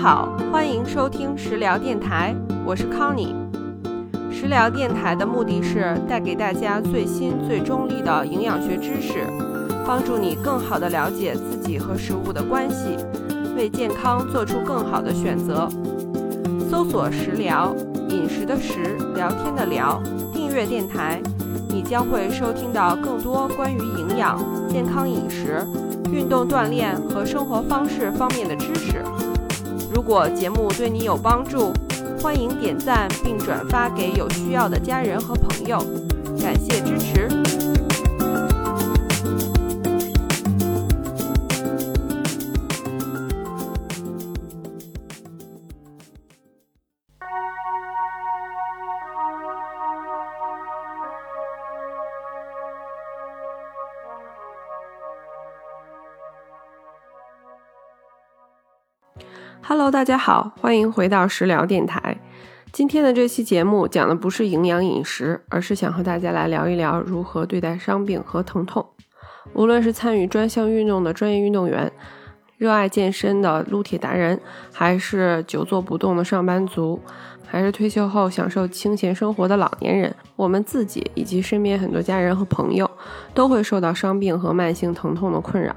好，欢迎收听食疗电台，我是康妮。食疗电台的目的是带给大家最新最中立的营养学知识，帮助你更好的了解自己和食物的关系，为健康做出更好的选择。搜索“食疗”，饮食的食，聊天的聊，订阅电台，你将会收听到更多关于营养、健康饮食、运动锻炼和生活方式方面的知识。如果节目对你有帮助，欢迎点赞并转发给有需要的家人和朋友，感谢支持。Hello，大家好，欢迎回到食疗电台。今天的这期节目讲的不是营养饮食，而是想和大家来聊一聊如何对待伤病和疼痛。无论是参与专项运动的专业运动员，热爱健身的撸铁达人，还是久坐不动的上班族，还是退休后享受清闲生活的老年人，我们自己以及身边很多家人和朋友，都会受到伤病和慢性疼痛的困扰。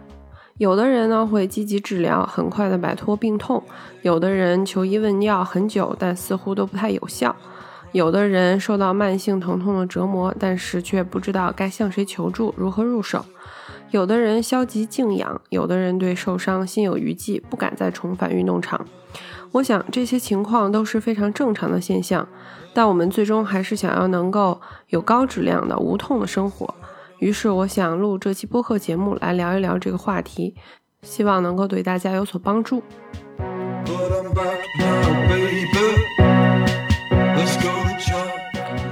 有的人呢会积极治疗，很快的摆脱病痛；有的人求医问药很久，但似乎都不太有效；有的人受到慢性疼痛的折磨，但是却不知道该向谁求助，如何入手；有的人消极静养，有的人对受伤心有余悸，不敢再重返运动场。我想这些情况都是非常正常的现象，但我们最终还是想要能够有高质量的无痛的生活。于是我想录这期播客节目来聊一聊这个话题，希望能够对大家有所帮助。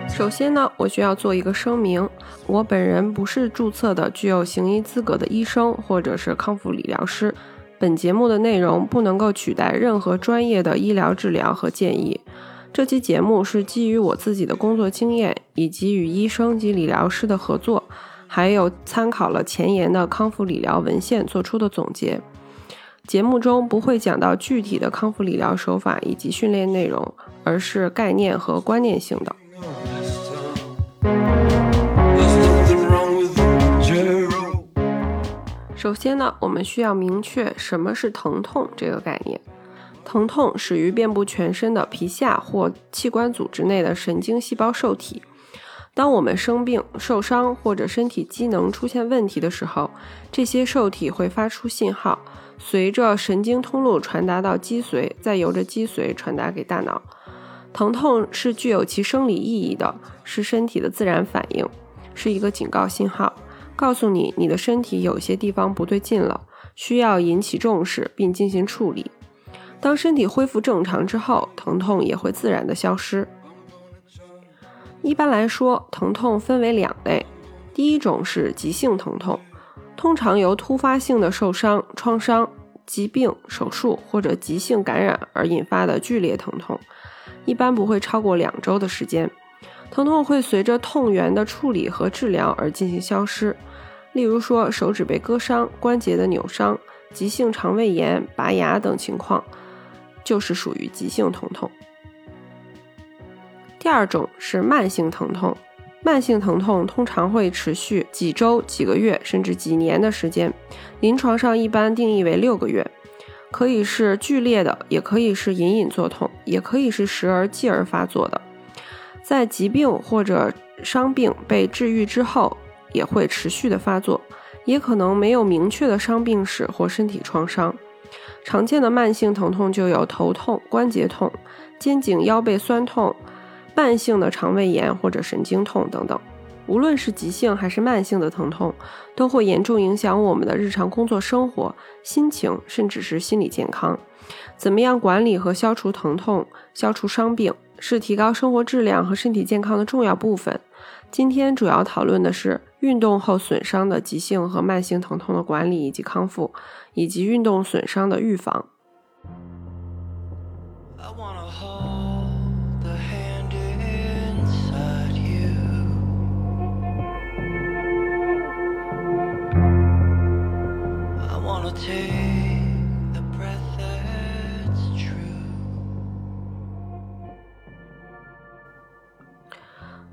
首先呢，我需要做一个声明，我本人不是注册的具有行医资格的医生或者是康复理疗师，本节目的内容不能够取代任何专业的医疗治疗和建议。这期节目是基于我自己的工作经验以及与医生及理疗师的合作。还有参考了前沿的康复理疗文献做出的总结。节目中不会讲到具体的康复理疗手法以及训练内容，而是概念和观念性的。首先呢，我们需要明确什么是疼痛这个概念。疼痛始于遍布全身的皮下或器官组织内的神经细胞受体。当我们生病、受伤或者身体机能出现问题的时候，这些受体会发出信号，随着神经通路传达到脊髓，再由着脊髓传达给大脑。疼痛是具有其生理意义的，是身体的自然反应，是一个警告信号，告诉你你的身体有些地方不对劲了，需要引起重视并进行处理。当身体恢复正常之后，疼痛也会自然的消失。一般来说，疼痛分为两类。第一种是急性疼痛，通常由突发性的受伤、创伤、疾病、手术或者急性感染而引发的剧烈疼痛，一般不会超过两周的时间。疼痛会随着痛源的处理和治疗而进行消失。例如说，手指被割伤、关节的扭伤、急性肠胃炎、拔牙等情况，就是属于急性疼痛。第二种是慢性疼痛，慢性疼痛通常会持续几周、几个月，甚至几年的时间。临床上一般定义为六个月，可以是剧烈的，也可以是隐隐作痛，也可以是时而继而发作的。在疾病或者伤病被治愈之后，也会持续的发作，也可能没有明确的伤病史或身体创伤。常见的慢性疼痛就有头痛、关节痛、肩颈腰背酸痛。慢性的肠胃炎或者神经痛等等，无论是急性还是慢性的疼痛，都会严重影响我们的日常工作生活、心情，甚至是心理健康。怎么样管理和消除疼痛、消除伤病，是提高生活质量和身体健康的重要部分。今天主要讨论的是运动后损伤的急性和慢性疼痛的管理以及康复，以及运动损伤的预防。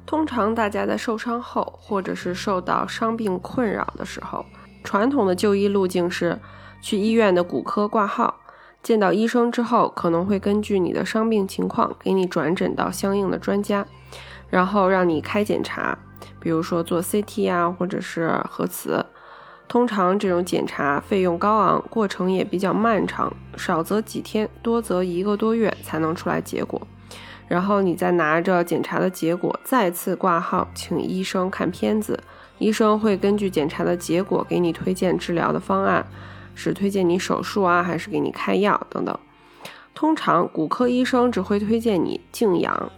通常大家在受伤后，或者是受到伤病困扰的时候，传统的就医路径是去医院的骨科挂号，见到医生之后，可能会根据你的伤病情况给你转诊到相应的专家，然后让你开检查，比如说做 CT 啊，或者是核磁。通常这种检查费用高昂，过程也比较漫长，少则几天，多则一个多月才能出来结果。然后你再拿着检查的结果再次挂号，请医生看片子，医生会根据检查的结果给你推荐治疗的方案，是推荐你手术啊，还是给你开药等等。通常骨科医生只会推荐你静养，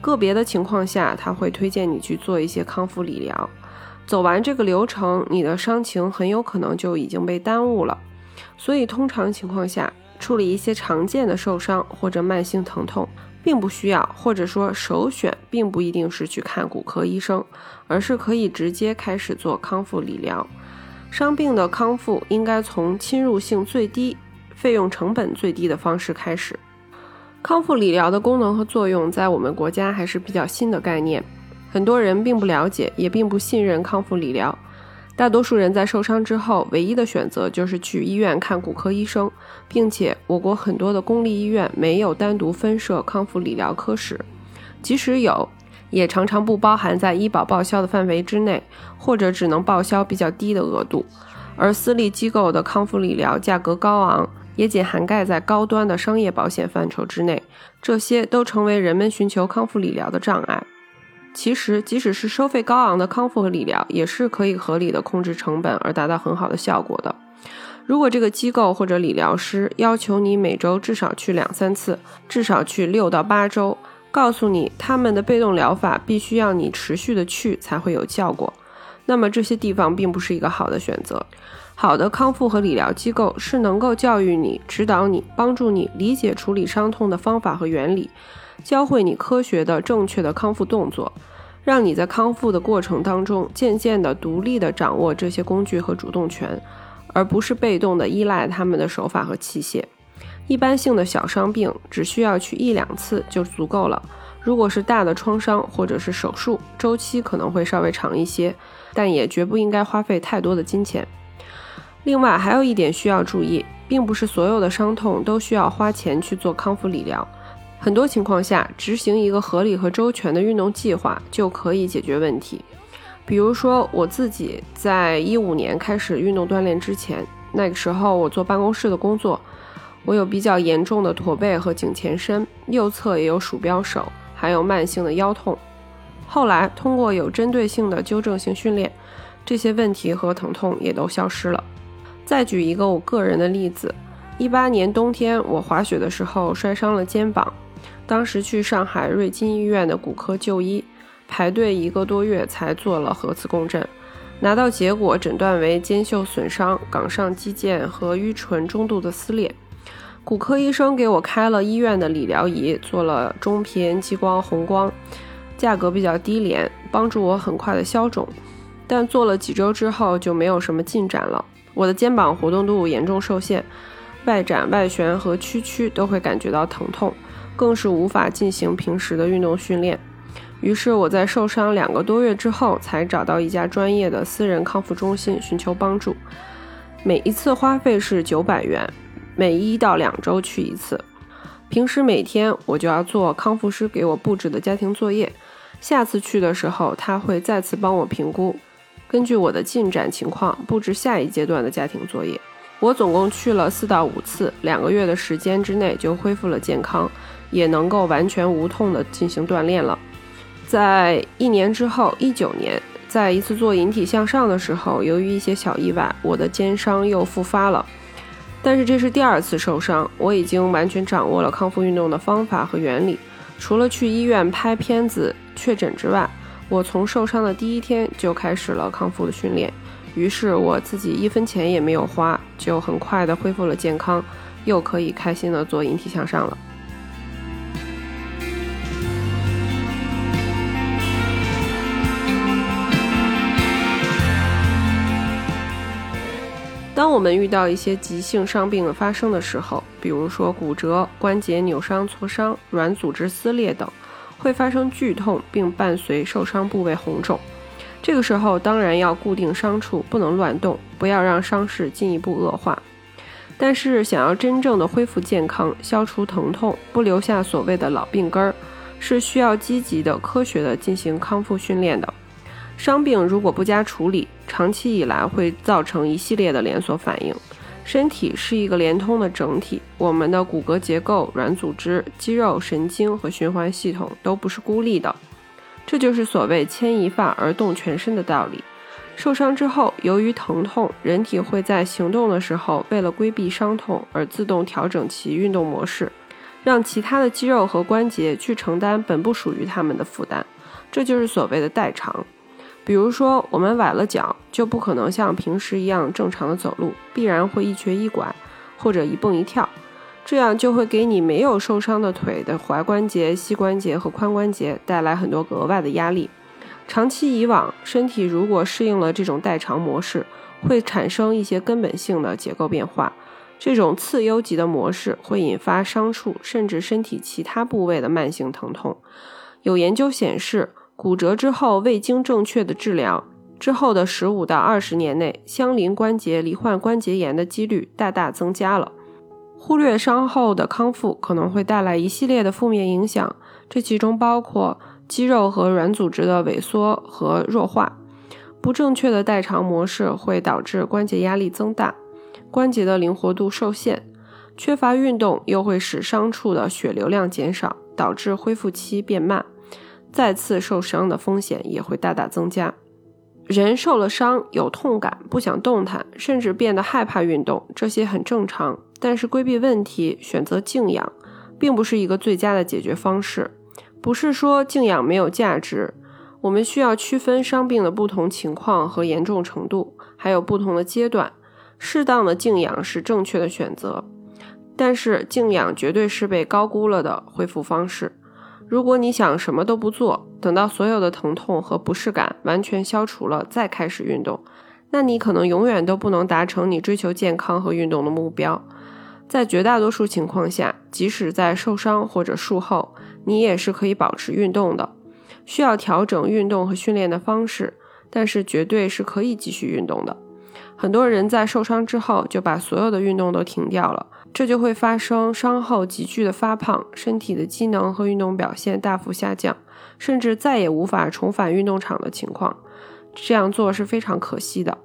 个别的情况下他会推荐你去做一些康复理疗。走完这个流程，你的伤情很有可能就已经被耽误了。所以，通常情况下，处理一些常见的受伤或者慢性疼痛，并不需要，或者说首选并不一定是去看骨科医生，而是可以直接开始做康复理疗。伤病的康复应该从侵入性最低、费用成本最低的方式开始。康复理疗的功能和作用，在我们国家还是比较新的概念。很多人并不了解，也并不信任康复理疗。大多数人在受伤之后，唯一的选择就是去医院看骨科医生，并且我国很多的公立医院没有单独分设康复理疗科室，即使有，也常常不包含在医保报销的范围之内，或者只能报销比较低的额度。而私立机构的康复理疗价格高昂，也仅涵盖在高端的商业保险范畴之内，这些都成为人们寻求康复理疗的障碍。其实，即使是收费高昂的康复和理疗，也是可以合理的控制成本而达到很好的效果的。如果这个机构或者理疗师要求你每周至少去两三次，至少去六到八周，告诉你他们的被动疗法必须要你持续的去才会有效果，那么这些地方并不是一个好的选择。好的康复和理疗机构是能够教育你、指导你、帮助你理解处理伤痛的方法和原理。教会你科学的、正确的康复动作，让你在康复的过程当中渐渐的独立的掌握这些工具和主动权，而不是被动的依赖他们的手法和器械。一般性的小伤病只需要去一两次就足够了。如果是大的创伤或者是手术，周期可能会稍微长一些，但也绝不应该花费太多的金钱。另外，还有一点需要注意，并不是所有的伤痛都需要花钱去做康复理疗。很多情况下，执行一个合理和周全的运动计划就可以解决问题。比如说，我自己在一五年开始运动锻炼之前，那个时候我做办公室的工作，我有比较严重的驼背和颈前伸，右侧也有鼠标手，还有慢性的腰痛。后来通过有针对性的纠正性训练，这些问题和疼痛也都消失了。再举一个我个人的例子，一八年冬天我滑雪的时候摔伤了肩膀。当时去上海瑞金医院的骨科就医，排队一个多月才做了核磁共振，拿到结果诊断为肩袖损伤、冈上肌腱和盂唇中度的撕裂。骨科医生给我开了医院的理疗仪，做了中频激光、红光，价格比较低廉，帮助我很快的消肿。但做了几周之后就没有什么进展了，我的肩膀活动度严重受限，外展、外旋和屈曲都会感觉到疼痛。更是无法进行平时的运动训练，于是我在受伤两个多月之后，才找到一家专业的私人康复中心寻求帮助。每一次花费是九百元，每一到两周去一次。平时每天我就要做康复师给我布置的家庭作业，下次去的时候他会再次帮我评估，根据我的进展情况布置下一阶段的家庭作业。我总共去了四到五次，两个月的时间之内就恢复了健康。也能够完全无痛的进行锻炼了。在一年之后，一九年，在一次做引体向上的时候，由于一些小意外，我的肩伤又复发了。但是这是第二次受伤，我已经完全掌握了康复运动的方法和原理。除了去医院拍片子确诊之外，我从受伤的第一天就开始了康复的训练。于是我自己一分钱也没有花，就很快的恢复了健康，又可以开心的做引体向上了。当我们遇到一些急性伤病的发生的时候，比如说骨折、关节扭伤、挫伤、软组织撕裂等，会发生剧痛，并伴随受伤部位红肿。这个时候当然要固定伤处，不能乱动，不要让伤势进一步恶化。但是想要真正的恢复健康，消除疼痛，不留下所谓的老病根儿，是需要积极的、科学的进行康复训练的。伤病如果不加处理，长期以来会造成一系列的连锁反应。身体是一个连通的整体，我们的骨骼结构、软组织、肌肉、神经和循环系统都不是孤立的。这就是所谓牵一发而动全身的道理。受伤之后，由于疼痛，人体会在行动的时候，为了规避伤痛而自动调整其运动模式，让其他的肌肉和关节去承担本不属于他们的负担。这就是所谓的代偿。比如说，我们崴了脚，就不可能像平时一样正常的走路，必然会一瘸一拐或者一蹦一跳，这样就会给你没有受伤的腿的踝关节、膝关节和髋关节带来很多额外的压力。长期以往，身体如果适应了这种代偿模式，会产生一些根本性的结构变化。这种次优级的模式会引发伤处甚至身体其他部位的慢性疼痛。有研究显示。骨折之后未经正确的治疗，之后的十五到二十年内，相邻关节罹患关节炎的几率大大增加了。忽略伤后的康复可能会带来一系列的负面影响，这其中包括肌肉和软组织的萎缩和弱化。不正确的代偿模式会导致关节压力增大，关节的灵活度受限。缺乏运动又会使伤处的血流量减少，导致恢复期变慢。再次受伤的风险也会大大增加。人受了伤有痛感，不想动弹，甚至变得害怕运动，这些很正常。但是规避问题，选择静养，并不是一个最佳的解决方式。不是说静养没有价值，我们需要区分伤病的不同情况和严重程度，还有不同的阶段。适当的静养是正确的选择，但是静养绝对是被高估了的恢复方式。如果你想什么都不做，等到所有的疼痛和不适感完全消除了再开始运动，那你可能永远都不能达成你追求健康和运动的目标。在绝大多数情况下，即使在受伤或者术后，你也是可以保持运动的。需要调整运动和训练的方式，但是绝对是可以继续运动的。很多人在受伤之后就把所有的运动都停掉了。这就会发生伤后急剧的发胖，身体的机能和运动表现大幅下降，甚至再也无法重返运动场的情况。这样做是非常可惜的。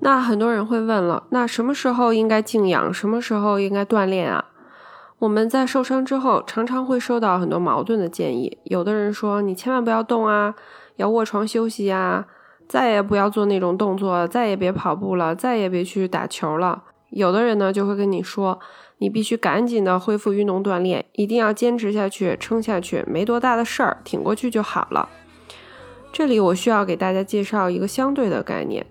那很多人会问了，那什么时候应该静养，什么时候应该锻炼啊？我们在受伤之后，常常会收到很多矛盾的建议。有的人说，你千万不要动啊，要卧床休息呀。再也不要做那种动作，再也别跑步了，再也别去打球了。有的人呢就会跟你说，你必须赶紧的恢复运动锻炼，一定要坚持下去，撑下去，没多大的事儿，挺过去就好了。这里我需要给大家介绍一个相对的概念：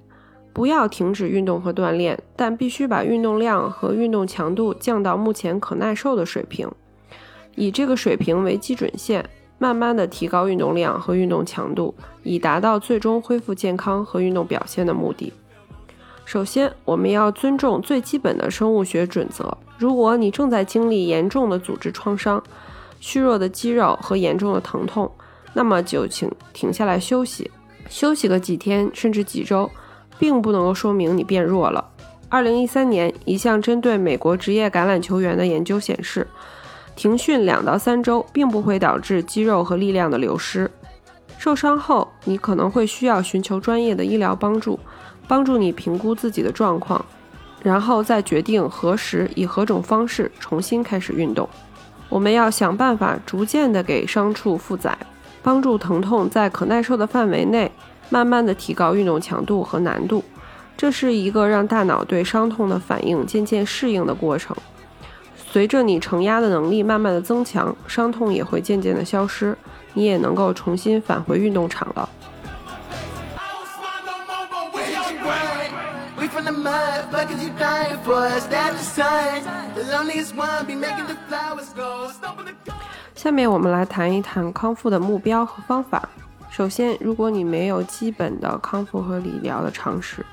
不要停止运动和锻炼，但必须把运动量和运动强度降到目前可耐受的水平，以这个水平为基准线。慢慢的提高运动量和运动强度，以达到最终恢复健康和运动表现的目的。首先，我们要尊重最基本的生物学准则。如果你正在经历严重的组织创伤、虚弱的肌肉和严重的疼痛，那么就请停下来休息，休息个几天甚至几周，并不能够说明你变弱了。二零一三年，一项针对美国职业橄榄球员的研究显示。停训两到三周，并不会导致肌肉和力量的流失。受伤后，你可能会需要寻求专业的医疗帮助，帮助你评估自己的状况，然后再决定何时以何种方式重新开始运动。我们要想办法逐渐地给伤处负载，帮助疼痛在可耐受的范围内，慢慢地提高运动强度和难度。这是一个让大脑对伤痛的反应渐渐适应的过程。随着你承压的能力慢慢的增强，伤痛也会渐渐的消失，你也能够重新返回运动场了。下面我们来谈一谈康复的目标和方法。首先，如果你没有基本的康复和理疗的常识，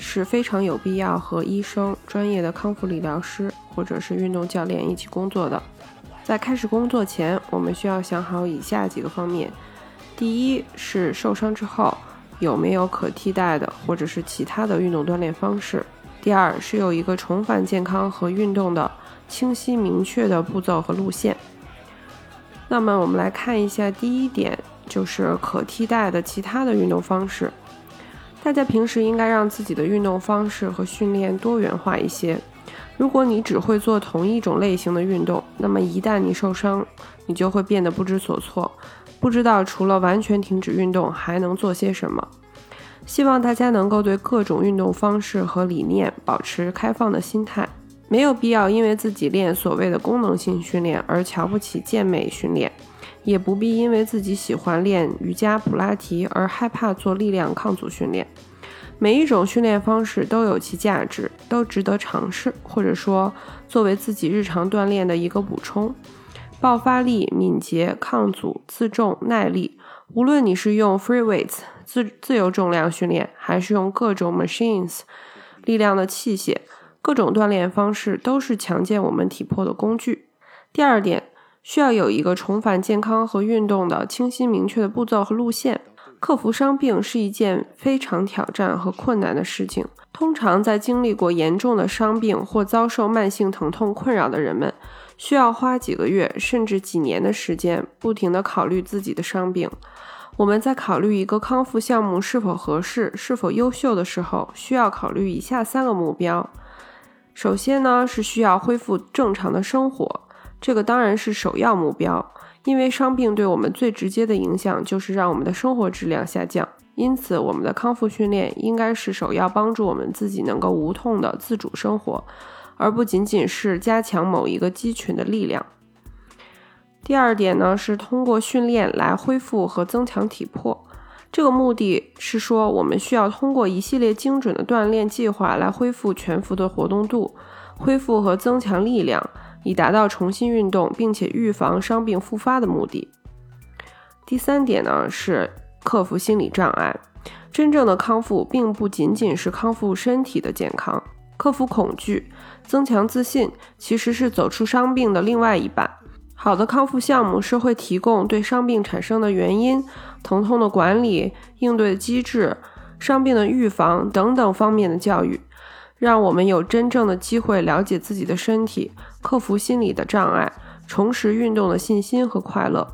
是非常有必要和医生、专业的康复理疗师或者是运动教练一起工作的。在开始工作前，我们需要想好以下几个方面：第一是受伤之后有没有可替代的或者是其他的运动锻炼方式；第二是有一个重返健康和运动的清晰明确的步骤和路线。那么我们来看一下第一点，就是可替代的其他的运动方式。大家平时应该让自己的运动方式和训练多元化一些。如果你只会做同一种类型的运动，那么一旦你受伤，你就会变得不知所措，不知道除了完全停止运动还能做些什么。希望大家能够对各种运动方式和理念保持开放的心态，没有必要因为自己练所谓的功能性训练而瞧不起健美训练。也不必因为自己喜欢练瑜伽、普拉提而害怕做力量抗阻训练。每一种训练方式都有其价值，都值得尝试，或者说作为自己日常锻炼的一个补充。爆发力、敏捷、抗阻、自重、耐力，无论你是用 free weights 自自由重量训练，还是用各种 machines 力量的器械，各种锻炼方式都是强健我们体魄的工具。第二点。需要有一个重返健康和运动的清晰明确的步骤和路线。克服伤病是一件非常挑战和困难的事情。通常在经历过严重的伤病或遭受慢性疼痛困扰的人们，需要花几个月甚至几年的时间，不停地考虑自己的伤病。我们在考虑一个康复项目是否合适、是否优秀的时候，需要考虑以下三个目标。首先呢，是需要恢复正常的生活。这个当然是首要目标，因为伤病对我们最直接的影响就是让我们的生活质量下降。因此，我们的康复训练应该是首要帮助我们自己能够无痛的自主生活，而不仅仅是加强某一个肌群的力量。第二点呢，是通过训练来恢复和增强体魄。这个目的是说，我们需要通过一系列精准的锻炼计划来恢复全幅的活动度，恢复和增强力量。以达到重新运动并且预防伤病复发的目的。第三点呢是克服心理障碍。真正的康复并不仅仅是康复身体的健康，克服恐惧、增强自信，其实是走出伤病的另外一半。好的康复项目是会提供对伤病产生的原因、疼痛的管理、应对机制、伤病的预防等等方面的教育。让我们有真正的机会了解自己的身体，克服心理的障碍，重拾运动的信心和快乐。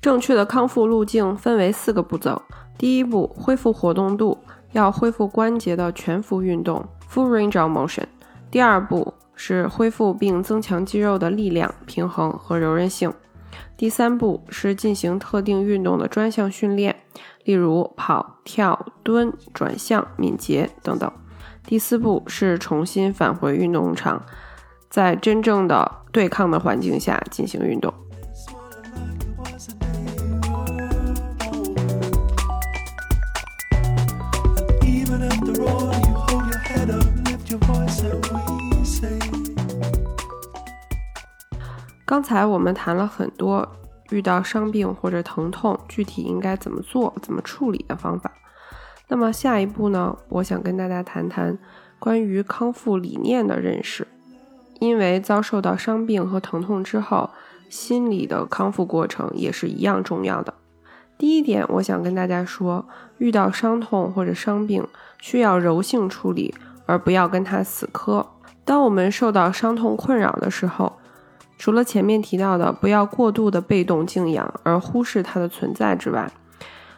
正确的康复路径分为四个步骤：第一步，恢复活动度，要恢复关节的全幅运动 （full range of motion）；第二步是恢复并增强肌肉的力量、平衡和柔韧性。第三步是进行特定运动的专项训练，例如跑、跳、蹲、转向、敏捷等等。第四步是重新返回运动场，在真正的对抗的环境下进行运动。刚才我们谈了很多遇到伤病或者疼痛具体应该怎么做、怎么处理的方法。那么下一步呢？我想跟大家谈谈关于康复理念的认识。因为遭受到伤病和疼痛之后，心理的康复过程也是一样重要的。第一点，我想跟大家说，遇到伤痛或者伤病，需要柔性处理，而不要跟他死磕。当我们受到伤痛困扰的时候，除了前面提到的不要过度的被动静养而忽视它的存在之外，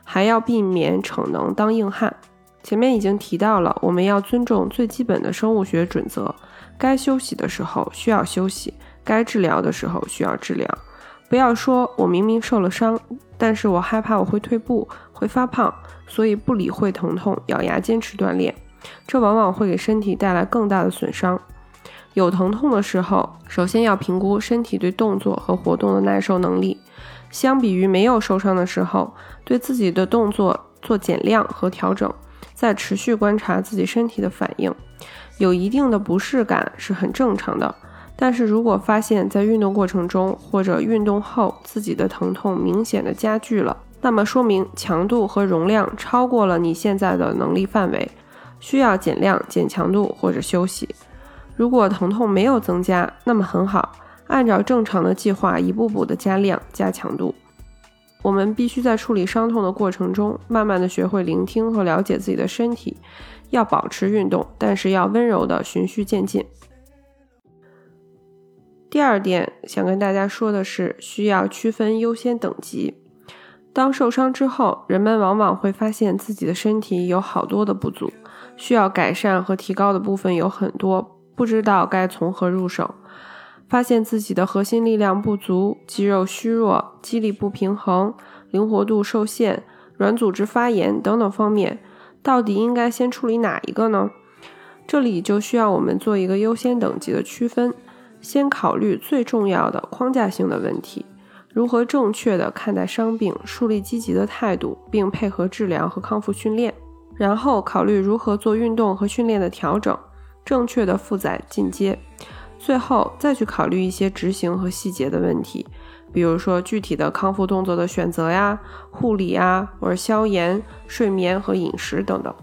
还要避免逞能当硬汉。前面已经提到了，我们要尊重最基本的生物学准则：该休息的时候需要休息，该治疗的时候需要治疗。不要说我明明受了伤，但是我害怕我会退步、会发胖，所以不理会疼痛，咬牙坚持锻炼，这往往会给身体带来更大的损伤。有疼痛的时候，首先要评估身体对动作和活动的耐受能力。相比于没有受伤的时候，对自己的动作做减量和调整，再持续观察自己身体的反应。有一定的不适感是很正常的，但是如果发现，在运动过程中或者运动后自己的疼痛明显的加剧了，那么说明强度和容量超过了你现在的能力范围，需要减量、减强度或者休息。如果疼痛没有增加，那么很好，按照正常的计划一步步的加量、加强度。我们必须在处理伤痛的过程中，慢慢的学会聆听和了解自己的身体，要保持运动，但是要温柔的循序渐进。第二点想跟大家说的是，需要区分优先等级。当受伤之后，人们往往会发现自己的身体有好多的不足，需要改善和提高的部分有很多，不知道该从何入手。发现自己的核心力量不足、肌肉虚弱、肌力不平衡、灵活度受限、软组织发炎等等方面，到底应该先处理哪一个呢？这里就需要我们做一个优先等级的区分。先考虑最重要的框架性的问题，如何正确的看待伤病，树立积极的态度，并配合治疗和康复训练。然后考虑如何做运动和训练的调整，正确的负载进阶。最后再去考虑一些执行和细节的问题，比如说具体的康复动作的选择呀、护理啊，或者消炎、睡眠和饮食等等。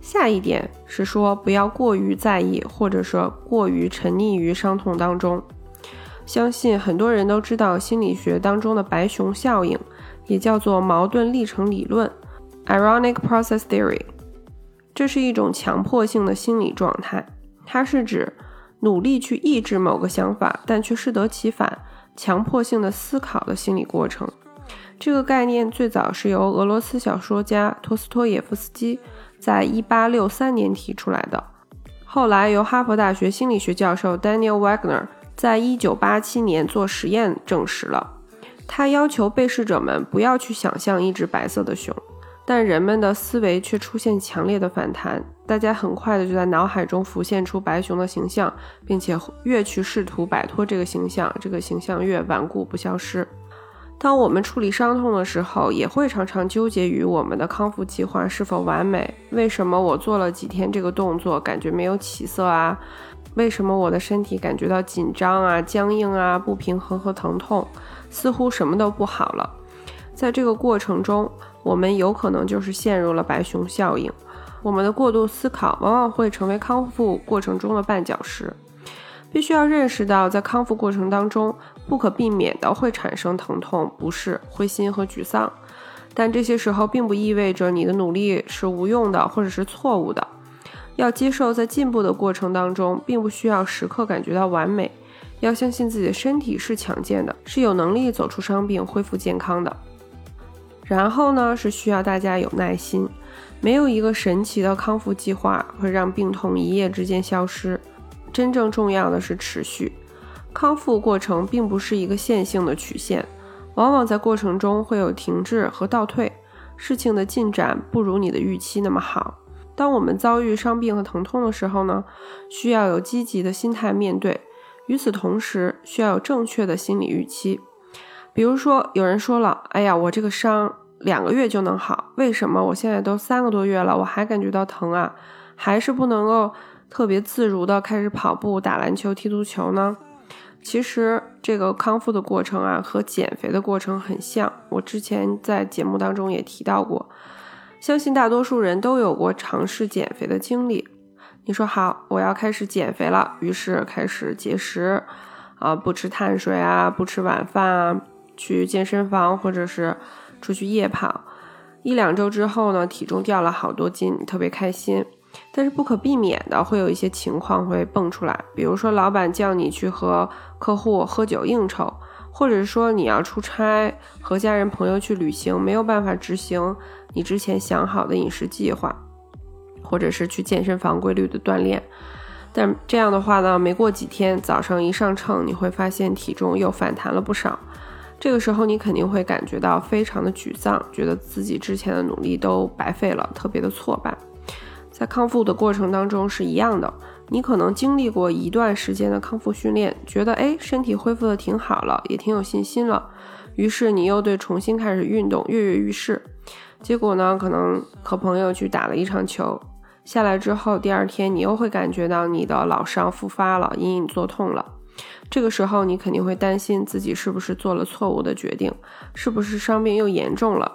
下一点是说，不要过于在意，或者说过于沉溺于伤痛当中。相信很多人都知道心理学当中的白熊效应，也叫做矛盾历程理论 （Ironic Process Theory）。这是一种强迫性的心理状态，它是指努力去抑制某个想法，但却适得其反，强迫性的思考的心理过程。这个概念最早是由俄罗斯小说家托斯托耶夫斯基。在一八六三年提出来的，后来由哈佛大学心理学教授 Daniel Wagner 在一九八七年做实验证实了。他要求被试者们不要去想象一只白色的熊，但人们的思维却出现强烈的反弹，大家很快的就在脑海中浮现出白熊的形象，并且越去试图摆脱这个形象，这个形象越顽固不消失。当我们处理伤痛的时候，也会常常纠结于我们的康复计划是否完美。为什么我做了几天这个动作，感觉没有起色啊？为什么我的身体感觉到紧张啊、僵硬啊、不平衡和疼痛？似乎什么都不好了。在这个过程中，我们有可能就是陷入了白熊效应。我们的过度思考往往会成为康复过程中的绊脚石。必须要认识到，在康复过程当中，不可避免的会产生疼痛、不适、灰心和沮丧。但这些时候并不意味着你的努力是无用的，或者是错误的。要接受，在进步的过程当中，并不需要时刻感觉到完美。要相信自己的身体是强健的，是有能力走出伤病、恢复健康的。然后呢，是需要大家有耐心。没有一个神奇的康复计划会让病痛一夜之间消失。真正重要的是持续康复过程，并不是一个线性的曲线，往往在过程中会有停滞和倒退，事情的进展不如你的预期那么好。当我们遭遇伤病和疼痛的时候呢，需要有积极的心态面对，与此同时需要有正确的心理预期。比如说，有人说了：“哎呀，我这个伤两个月就能好，为什么我现在都三个多月了，我还感觉到疼啊？还是不能够？”特别自如的开始跑步、打篮球、踢足球呢？其实这个康复的过程啊，和减肥的过程很像。我之前在节目当中也提到过，相信大多数人都有过尝试减肥的经历。你说好，我要开始减肥了，于是开始节食，啊，不吃碳水啊，不吃晚饭啊，去健身房或者是出去夜跑。一两周之后呢，体重掉了好多斤，特别开心。但是不可避免的会有一些情况会蹦出来，比如说老板叫你去和客户喝酒应酬，或者是说你要出差和家人朋友去旅行，没有办法执行你之前想好的饮食计划，或者是去健身房规律的锻炼。但这样的话呢，没过几天早上一上秤，你会发现体重又反弹了不少。这个时候你肯定会感觉到非常的沮丧，觉得自己之前的努力都白费了，特别的挫败。在康复的过程当中是一样的，你可能经历过一段时间的康复训练，觉得哎身体恢复的挺好了，也挺有信心了，于是你又对重新开始运动跃跃欲试，结果呢可能和朋友去打了一场球，下来之后，第二天你又会感觉到你的老伤复发了，隐隐作痛了。这个时候，你肯定会担心自己是不是做了错误的决定，是不是伤病又严重了？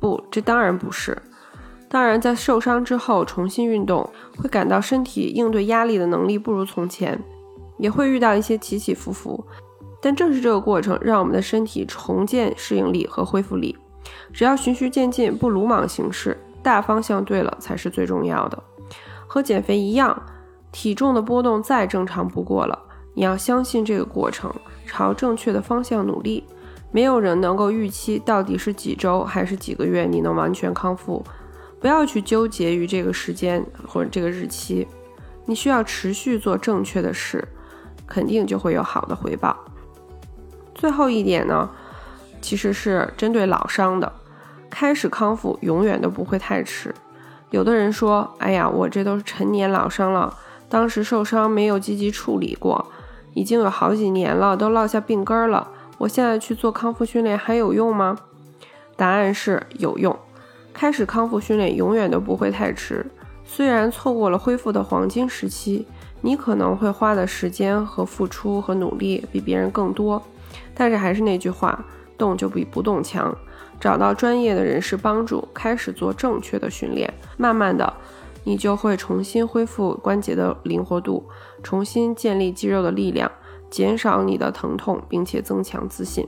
不，这当然不是。当然，在受伤之后重新运动，会感到身体应对压力的能力不如从前，也会遇到一些起起伏伏。但正是这个过程，让我们的身体重建适应力和恢复力。只要循序渐进，不鲁莽行事，大方向对了才是最重要的。和减肥一样，体重的波动再正常不过了。你要相信这个过程，朝正确的方向努力。没有人能够预期到底是几周还是几个月你能完全康复。不要去纠结于这个时间或者这个日期，你需要持续做正确的事，肯定就会有好的回报。最后一点呢，其实是针对老伤的，开始康复永远都不会太迟。有的人说：“哎呀，我这都是陈年老伤了，当时受伤没有积极处理过，已经有好几年了，都落下病根儿了。我现在去做康复训练还有用吗？”答案是有用。开始康复训练永远都不会太迟。虽然错过了恢复的黄金时期，你可能会花的时间和付出和努力比别人更多，但是还是那句话，动就比不动强。找到专业的人士帮助，开始做正确的训练，慢慢的，你就会重新恢复关节的灵活度，重新建立肌肉的力量，减少你的疼痛，并且增强自信。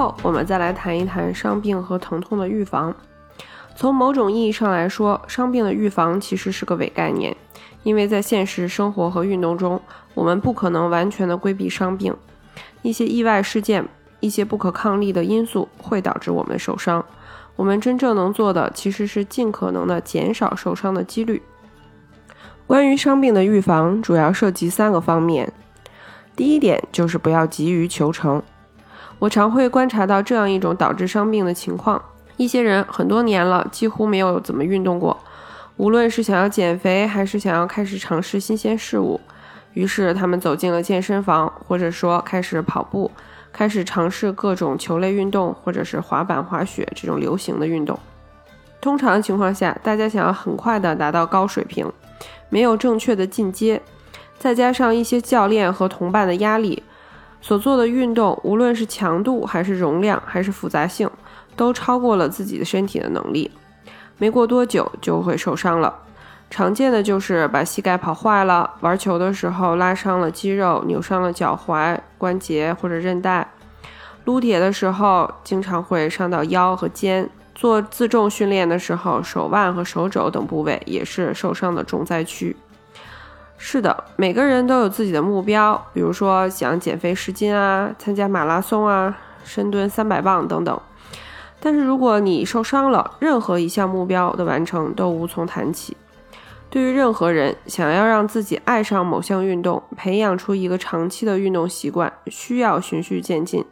后，我们再来谈一谈伤病和疼痛的预防。从某种意义上来说，伤病的预防其实是个伪概念，因为在现实生活和运动中，我们不可能完全的规避伤病。一些意外事件、一些不可抗力的因素会导致我们受伤。我们真正能做的其实是尽可能的减少受伤的几率。关于伤病的预防，主要涉及三个方面。第一点就是不要急于求成。我常会观察到这样一种导致伤病的情况：一些人很多年了几乎没有怎么运动过，无论是想要减肥还是想要开始尝试新鲜事物，于是他们走进了健身房，或者说开始跑步，开始尝试各种球类运动，或者是滑板、滑雪这种流行的运动。通常情况下，大家想要很快的达到高水平，没有正确的进阶，再加上一些教练和同伴的压力。所做的运动，无论是强度还是容量还是复杂性，都超过了自己的身体的能力。没过多久就会受伤了。常见的就是把膝盖跑坏了，玩球的时候拉伤了肌肉，扭伤了脚踝、关节或者韧带。撸铁的时候经常会伤到腰和肩。做自重训练的时候，手腕和手肘等部位也是受伤的重灾区。是的，每个人都有自己的目标，比如说想减肥十斤啊，参加马拉松啊，深蹲三百磅等等。但是如果你受伤了，任何一项目标的完成都无从谈起。对于任何人，想要让自己爱上某项运动，培养出一个长期的运动习惯，需要循序渐进。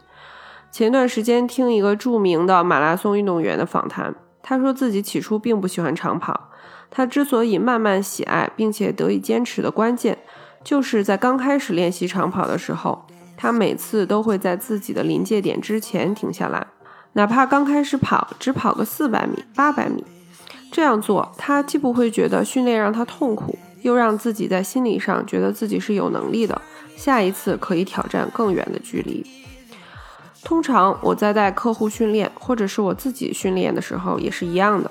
前段时间听一个著名的马拉松运动员的访谈，他说自己起初并不喜欢长跑。他之所以慢慢喜爱并且得以坚持的关键，就是在刚开始练习长跑的时候，他每次都会在自己的临界点之前停下来，哪怕刚开始跑只跑个四百米、八百米。这样做，他既不会觉得训练让他痛苦，又让自己在心理上觉得自己是有能力的，下一次可以挑战更远的距离。通常我在带客户训练或者是我自己训练的时候也是一样的，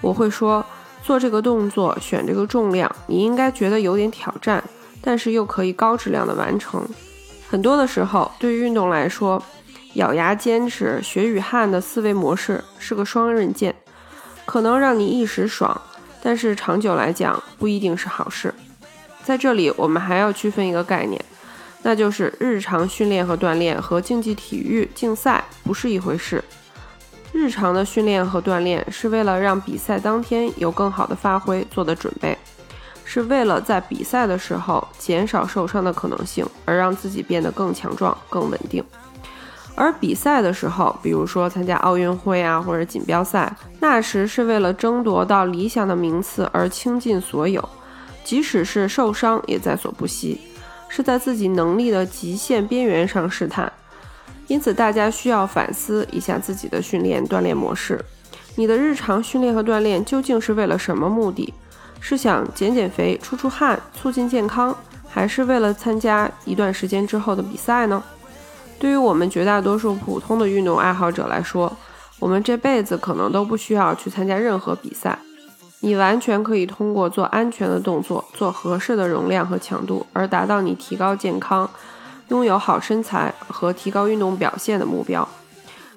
我会说。做这个动作，选这个重量，你应该觉得有点挑战，但是又可以高质量的完成。很多的时候，对于运动来说，咬牙坚持、血与汗的思维模式是个双刃剑，可能让你一时爽，但是长久来讲不一定是好事。在这里，我们还要区分一个概念，那就是日常训练和锻炼和竞技体育竞赛不是一回事。日常的训练和锻炼是为了让比赛当天有更好的发挥做的准备，是为了在比赛的时候减少受伤的可能性，而让自己变得更强壮、更稳定。而比赛的时候，比如说参加奥运会啊或者锦标赛，那时是为了争夺到理想的名次而倾尽所有，即使是受伤也在所不惜，是在自己能力的极限边缘上试探。因此，大家需要反思一下自己的训练锻炼模式。你的日常训练和锻炼究竟是为了什么目的？是想减减肥、出出汗、促进健康，还是为了参加一段时间之后的比赛呢？对于我们绝大多数普通的运动爱好者来说，我们这辈子可能都不需要去参加任何比赛。你完全可以通过做安全的动作、做合适的容量和强度，而达到你提高健康、拥有好身材和提高运动表现的目标。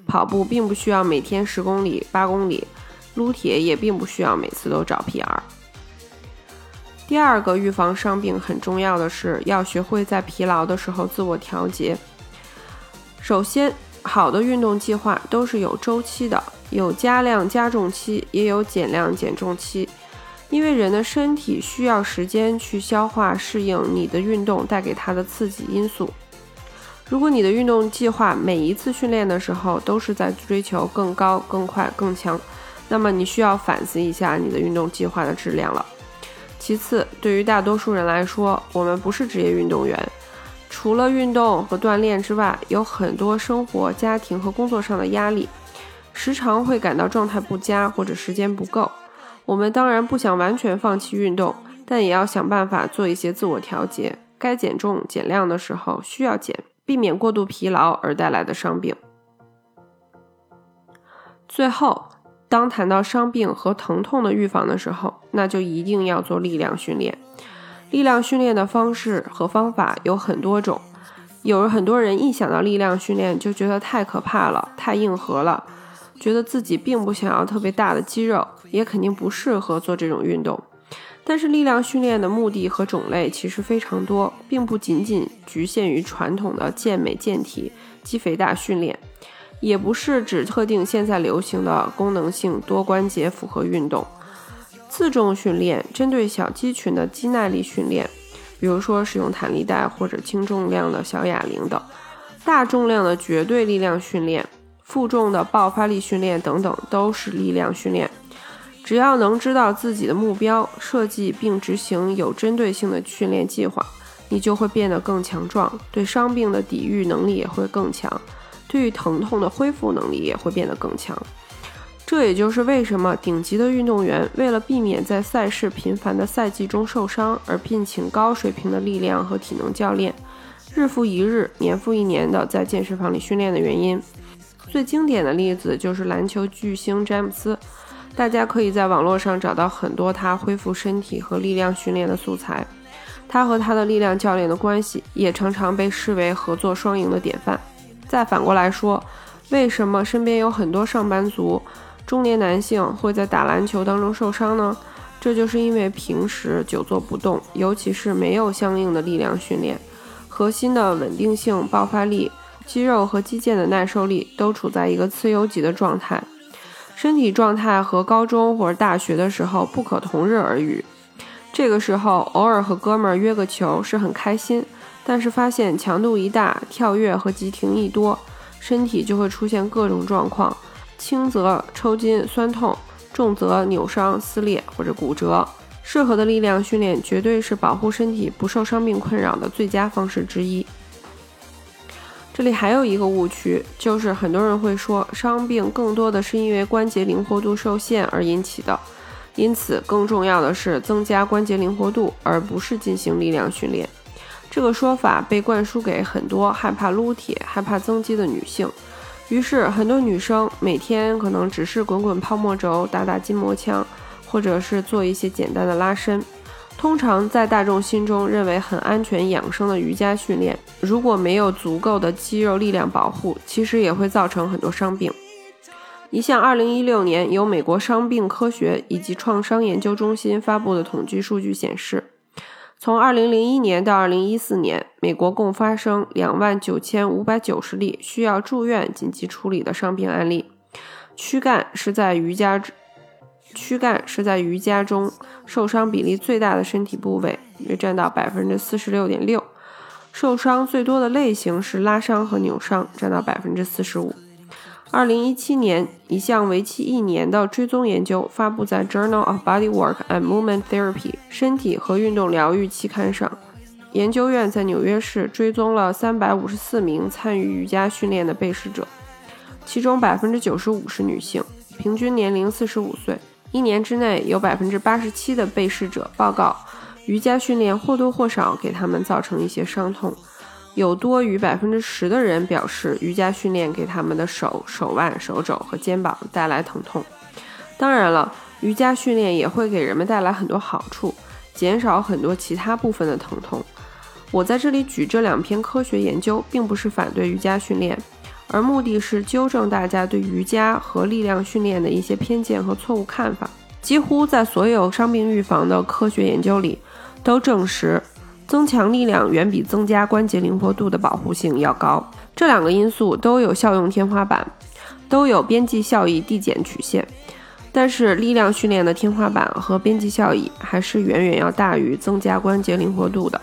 跑步并不需要每天十公里、八公里，撸铁也并不需要每次都找 PR。第二个预防伤病很重要的是要学会在疲劳的时候自我调节。首先，好的运动计划都是有周期的，有加量加重期，也有减量减重期。因为人的身体需要时间去消化适应你的运动带给他的刺激因素。如果你的运动计划每一次训练的时候都是在追求更高、更快、更强，那么你需要反思一下你的运动计划的质量了。其次，对于大多数人来说，我们不是职业运动员。除了运动和锻炼之外，有很多生活、家庭和工作上的压力，时常会感到状态不佳或者时间不够。我们当然不想完全放弃运动，但也要想办法做一些自我调节。该减重减量的时候需要减，避免过度疲劳而带来的伤病。最后，当谈到伤病和疼痛的预防的时候，那就一定要做力量训练。力量训练的方式和方法有很多种，有很多人一想到力量训练就觉得太可怕了，太硬核了，觉得自己并不想要特别大的肌肉，也肯定不适合做这种运动。但是力量训练的目的和种类其实非常多，并不仅仅局限于传统的健美健体、肌肥大训练，也不是指特定现在流行的功能性多关节复合运动。自重训练针对小肌群的肌耐力训练，比如说使用弹力带或者轻重量的小哑铃等；大重量的绝对力量训练、负重的爆发力训练等等，都是力量训练。只要能知道自己的目标，设计并执行有针对性的训练计划，你就会变得更强壮，对伤病的抵御能力也会更强，对于疼痛的恢复能力也会变得更强。这也就是为什么顶级的运动员为了避免在赛事频繁的赛季中受伤，而聘请高水平的力量和体能教练，日复一日、年复一年的在健身房里训练的原因。最经典的例子就是篮球巨星詹姆斯，大家可以在网络上找到很多他恢复身体和力量训练的素材。他和他的力量教练的关系也常常被视为合作双赢的典范。再反过来说，为什么身边有很多上班族？中年男性会在打篮球当中受伤呢？这就是因为平时久坐不动，尤其是没有相应的力量训练，核心的稳定性、爆发力、肌肉和肌腱的耐受力都处在一个次优级的状态，身体状态和高中或者大学的时候不可同日而语。这个时候偶尔和哥们儿约个球是很开心，但是发现强度一大，跳跃和急停一多，身体就会出现各种状况。轻则抽筋酸痛，重则扭伤撕裂或者骨折。适合的力量训练绝对是保护身体不受伤病困扰的最佳方式之一。这里还有一个误区，就是很多人会说伤病更多的是因为关节灵活度受限而引起的，因此更重要的是增加关节灵活度，而不是进行力量训练。这个说法被灌输给很多害怕撸铁、害怕增肌的女性。于是，很多女生每天可能只是滚滚泡沫轴、打打筋膜枪，或者是做一些简单的拉伸。通常在大众心中认为很安全养生的瑜伽训练，如果没有足够的肌肉力量保护，其实也会造成很多伤病。一项2016年由美国伤病科学以及创伤研究中心发布的统计数据显示。从2001年到2014年，美国共发生2万9590例需要住院紧急处理的伤病案例。躯干是在瑜伽，躯干是在瑜伽中受伤比例最大的身体部位，约占到46.6%。受伤最多的类型是拉伤和扭伤，占到百分之四十五。二零一七年，一项为期一年的追踪研究发布在《Journal of Bodywork and Movement Therapy》身体和运动疗愈期刊上。研究院在纽约市追踪了三百五十四名参与瑜伽训练的被试者，其中百分之九十五是女性，平均年龄四十五岁。一年之内，有百分之八十七的被试者报告，瑜伽训练或多或少给他们造成一些伤痛。有多于百分之十的人表示，瑜伽训练给他们的手、手腕、手肘和肩膀带来疼痛。当然了，瑜伽训练也会给人们带来很多好处，减少很多其他部分的疼痛。我在这里举这两篇科学研究，并不是反对瑜伽训练，而目的是纠正大家对瑜伽和力量训练的一些偏见和错误看法。几乎在所有伤病预防的科学研究里，都证实。增强力量远比增加关节灵活度的保护性要高，这两个因素都有效用天花板，都有边际效益递减曲线。但是力量训练的天花板和边际效益还是远远要大于增加关节灵活度的。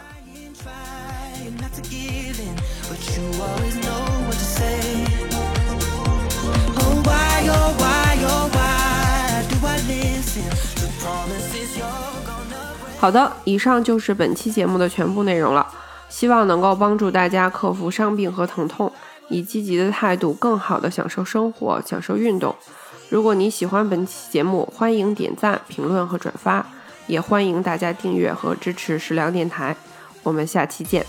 好的，以上就是本期节目的全部内容了。希望能够帮助大家克服伤病和疼痛，以积极的态度更好的享受生活、享受运动。如果你喜欢本期节目，欢迎点赞、评论和转发，也欢迎大家订阅和支持食粮电台。我们下期见。